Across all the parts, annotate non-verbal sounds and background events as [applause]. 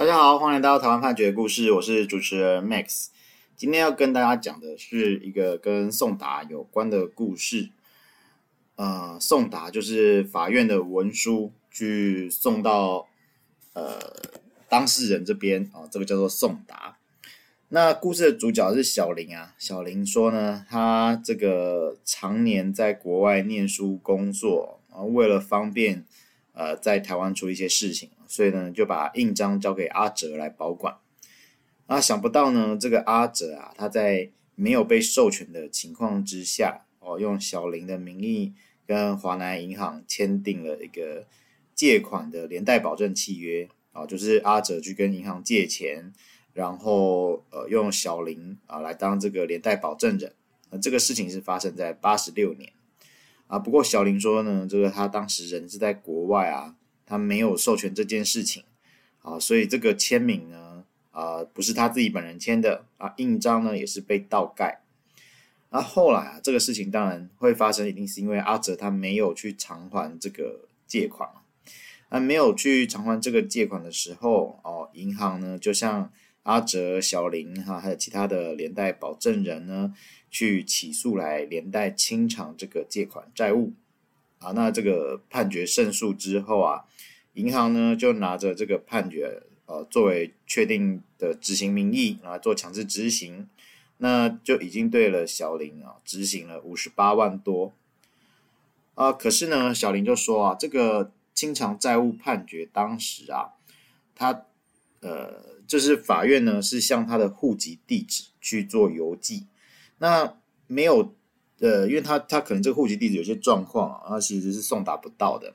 大家好，欢迎来到台湾判决故事，我是主持人 Max。今天要跟大家讲的是一个跟送达有关的故事。呃，送达就是法院的文书去送到呃当事人这边啊，这个叫做送达。那故事的主角是小林啊，小林说呢，他这个常年在国外念书工作，然后为了方便呃在台湾处理一些事情。所以呢，就把印章交给阿哲来保管。啊，想不到呢，这个阿哲啊，他在没有被授权的情况之下，哦，用小林的名义跟华南银行签订了一个借款的连带保证契约。啊，就是阿哲去跟银行借钱，然后呃，用小林啊来当这个连带保证人。那这个事情是发生在八十六年。啊，不过小林说呢，这个他当时人是在国外啊。他没有授权这件事情，啊，所以这个签名呢，啊，不是他自己本人签的，啊，印章呢也是被盗盖。那后来啊，这个事情当然会发生，一定是因为阿哲他没有去偿还这个借款，啊，没有去偿还这个借款的时候，哦，银行呢就像阿哲、小林哈，还有其他的连带保证人呢，去起诉来连带清偿这个借款债务。啊，那这个判决胜诉之后啊，银行呢就拿着这个判决，呃，作为确定的执行名义啊，做强制执行，那就已经对了小林啊执行了五十八万多。啊，可是呢，小林就说啊，这个清偿债务判决当时啊，他呃，就是法院呢是向他的户籍地址去做邮寄，那没有。呃，因为他他可能这个户籍地址有些状况啊，他其实是送达不到的。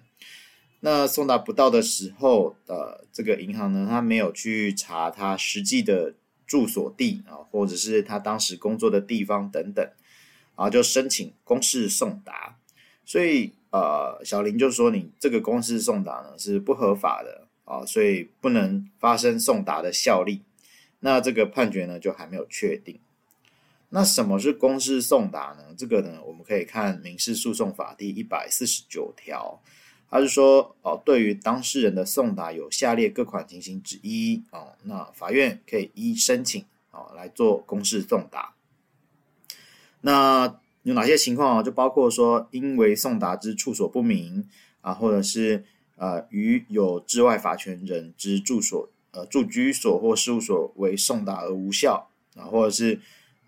那送达不到的时候，呃，这个银行呢，他没有去查他实际的住所地啊，或者是他当时工作的地方等等，然后就申请公示送达。所以呃，小林就说你这个公示送达呢是不合法的啊，所以不能发生送达的效力。那这个判决呢就还没有确定。那什么是公示送达呢？这个呢，我们可以看《民事诉讼法》第一百四十九条，它是说哦，对于当事人的送达有下列各款情形之一哦，那法院可以依申请哦来做公示送达。那有哪些情况啊？就包括说，因为送达之处所不明啊，或者是呃，与有治外法权人之住所呃住居所或事务所为送达而无效啊，或者是。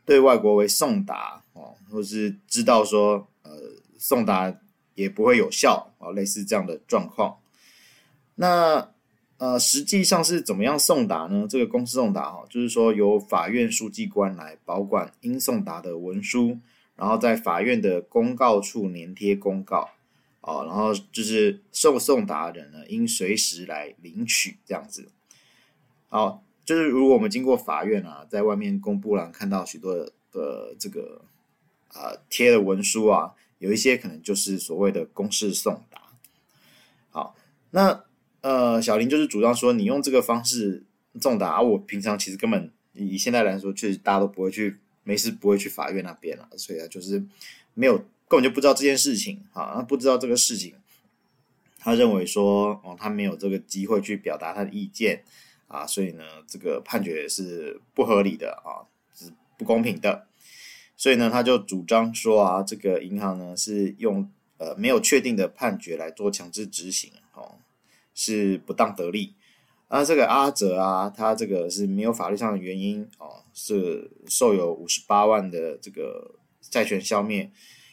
对外国为送达哦，或是知道说呃送达也不会有效啊，类似这样的状况。那呃实际上是怎么样送达呢？这个公示送达哈，就是说由法院书记官来保管应送达的文书，然后在法院的公告处粘贴公告哦，然后就是受送达人呢应随时来领取这样子。好。就是如果我们经过法院啊，在外面公布栏看到许多的，这个啊贴的文书啊，有一些可能就是所谓的公示送达。好，那呃小林就是主张说，你用这个方式送达，我平常其实根本以现在来说，确实大家都不会去，没事不会去法院那边了，所以啊，就是没有根本就不知道这件事情，啊，他不知道这个事情，他认为说哦，他没有这个机会去表达他的意见。啊，所以呢，这个判决是不合理的啊，是不公平的。所以呢，他就主张说啊，这个银行呢是用呃没有确定的判决来做强制执行，哦，是不当得利。那这个阿哲啊，他这个是没有法律上的原因哦，是受有五十八万的这个债权消灭，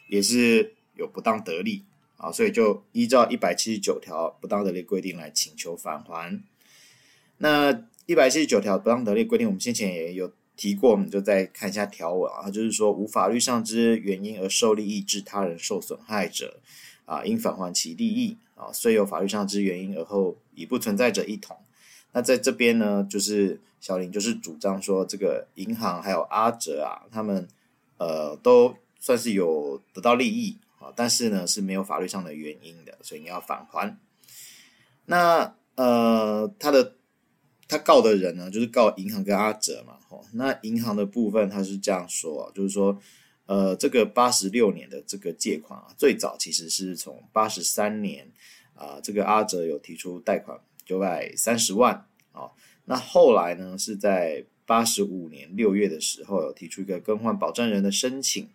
也是有不当得利啊，所以就依照一百七十九条不当得利规定来请求返还。那一百七十九条不当得利规定，我们先前也有提过，我们就再看一下条文啊，就是说无法律上之原因而受利益致他人受损害者，啊，应返还其利益啊，虽有法律上之原因而后已不存在者一统。那在这边呢，就是小林就是主张说，这个银行还有阿哲啊，他们呃都算是有得到利益啊，但是呢是没有法律上的原因的，所以你要返还。那呃他的。他告的人呢，就是告银行跟阿哲嘛，吼。那银行的部分他是这样说，就是说，呃，这个八十六年的这个借款啊，最早其实是从八十三年啊，这个阿哲有提出贷款九百三十万啊，那后来呢，是在八十五年六月的时候，有提出一个更换保证人的申请。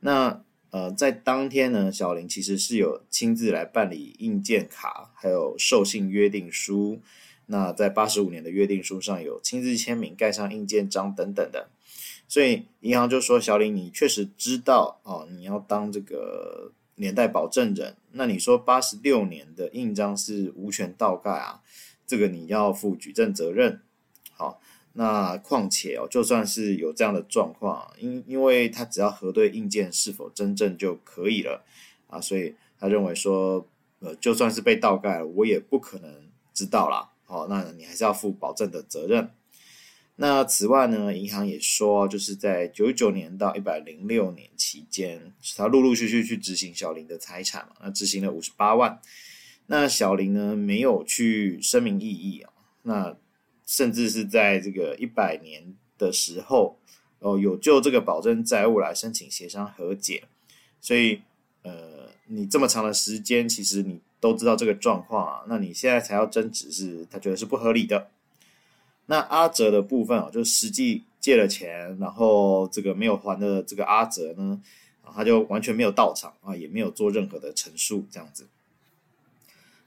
那呃，在当天呢，小林其实是有亲自来办理印鉴卡，还有授信约定书。那在八十五年的约定书上有亲自签名、盖上印鉴章等等的。所以银行就说：“小李，你确实知道哦，你要当这个年代保证人。那你说八十六年的印章是无权倒盖啊？这个你要负举证责任。好，那况且哦，就算是有这样的状况，因因为他只要核对印鉴是否真正就可以了啊，所以他认为说，呃，就算是被倒盖了，我也不可能知道啦。好，那你还是要负保证的责任。”那此外呢，银行也说，就是在九九年到一百零六年期间，他陆陆续续去执行小林的财产嘛，那执行了五十八万。那小林呢，没有去声明异议啊，那甚至是在这个一百年的时候，哦，有就这个保证债务来申请协商和解。所以，呃，你这么长的时间，其实你都知道这个状况啊，那你现在才要争执，是他觉得是不合理的。那阿哲的部分啊，就实际借了钱，然后这个没有还的这个阿哲呢，啊，他就完全没有到场啊，也没有做任何的陈述，这样子。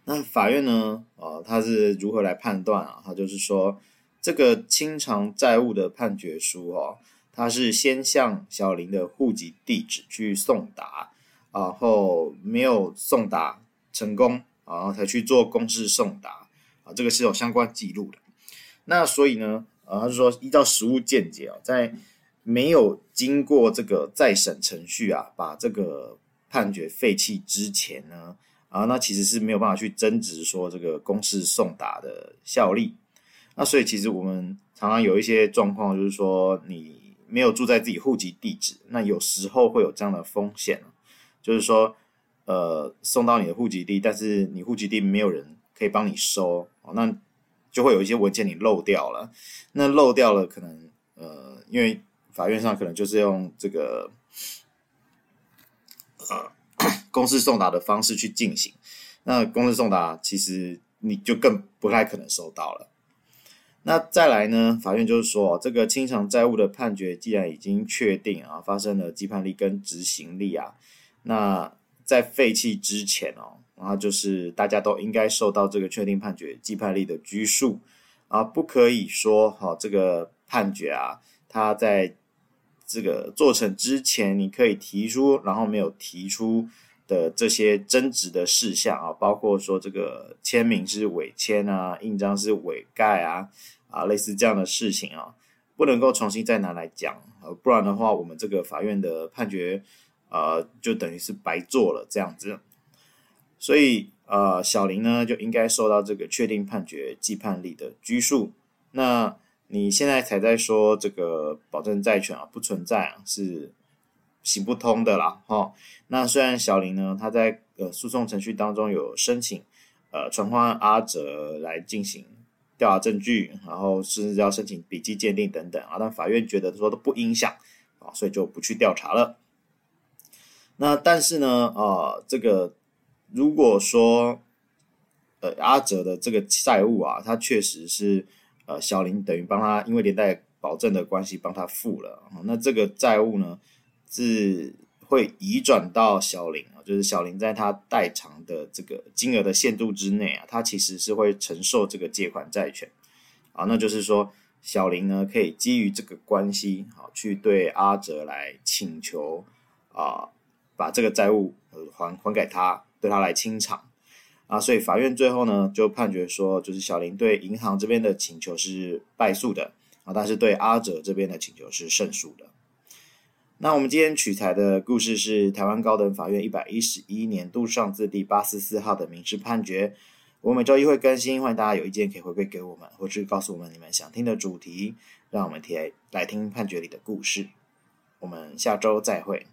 那法院呢，啊，他是如何来判断啊？他就是说，这个清偿债务的判决书哦，他是先向小林的户籍地址去送达，然后没有送达成功，然后才去做公示送达，啊，这个是有相关记录的。那所以呢，呃，他是说依照实务见解啊，在没有经过这个再审程序啊，把这个判决废弃之前呢，啊，那其实是没有办法去争执说这个公示送达的效力。那所以其实我们常常有一些状况，就是说你没有住在自己户籍地址，那有时候会有这样的风险，就是说，呃，送到你的户籍地，但是你户籍地没有人可以帮你收，那。就会有一些文件你漏掉了，那漏掉了可能呃，因为法院上可能就是用这个呃 [coughs] 公示送达的方式去进行，那公示送达其实你就更不太可能收到了。那再来呢，法院就是说这个清偿债务的判决既然已经确定啊，发生了既判力跟执行力啊，那在废弃之前哦。然后就是大家都应该受到这个确定判决既判力的拘束啊，不可以说哈这个判决啊，它在这个做成之前你可以提出，然后没有提出的这些争执的事项啊，包括说这个签名是伪签啊，印章是伪盖啊啊，类似这样的事情啊，不能够重新再拿来讲啊，不然的话我们这个法院的判决呃就等于是白做了这样子。所以，呃，小林呢就应该受到这个确定判决既判力的拘束。那你现在才在说这个保证债权啊不存在啊，是行不通的啦，哈、那虽然小林呢他在呃诉讼程序当中有申请呃传唤阿哲来进行调查证据，然后甚至要申请笔迹鉴定等等啊，但法院觉得说都不影响啊，所以就不去调查了。那但是呢，啊、呃，这个。如果说，呃，阿哲的这个债务啊，他确实是，呃，小林等于帮他，因为连带保证的关系帮他付了，那这个债务呢，是会移转到小林啊，就是小林在他代偿的这个金额的限度之内啊，他其实是会承受这个借款债权，啊，那就是说小林呢可以基于这个关系，好，去对阿哲来请求啊，把这个债务还还给他。对他来清偿啊，所以法院最后呢就判决说，就是小林对银行这边的请求是败诉的啊，但是对阿哲这边的请求是胜诉的。那我们今天取材的故事是台湾高等法院一百一十一年度上字第八四四号的民事判决。我每周一会更新，欢迎大家有意见可以回馈给我们，或是告诉我们你们想听的主题，让我们来来听判决里的故事。我们下周再会。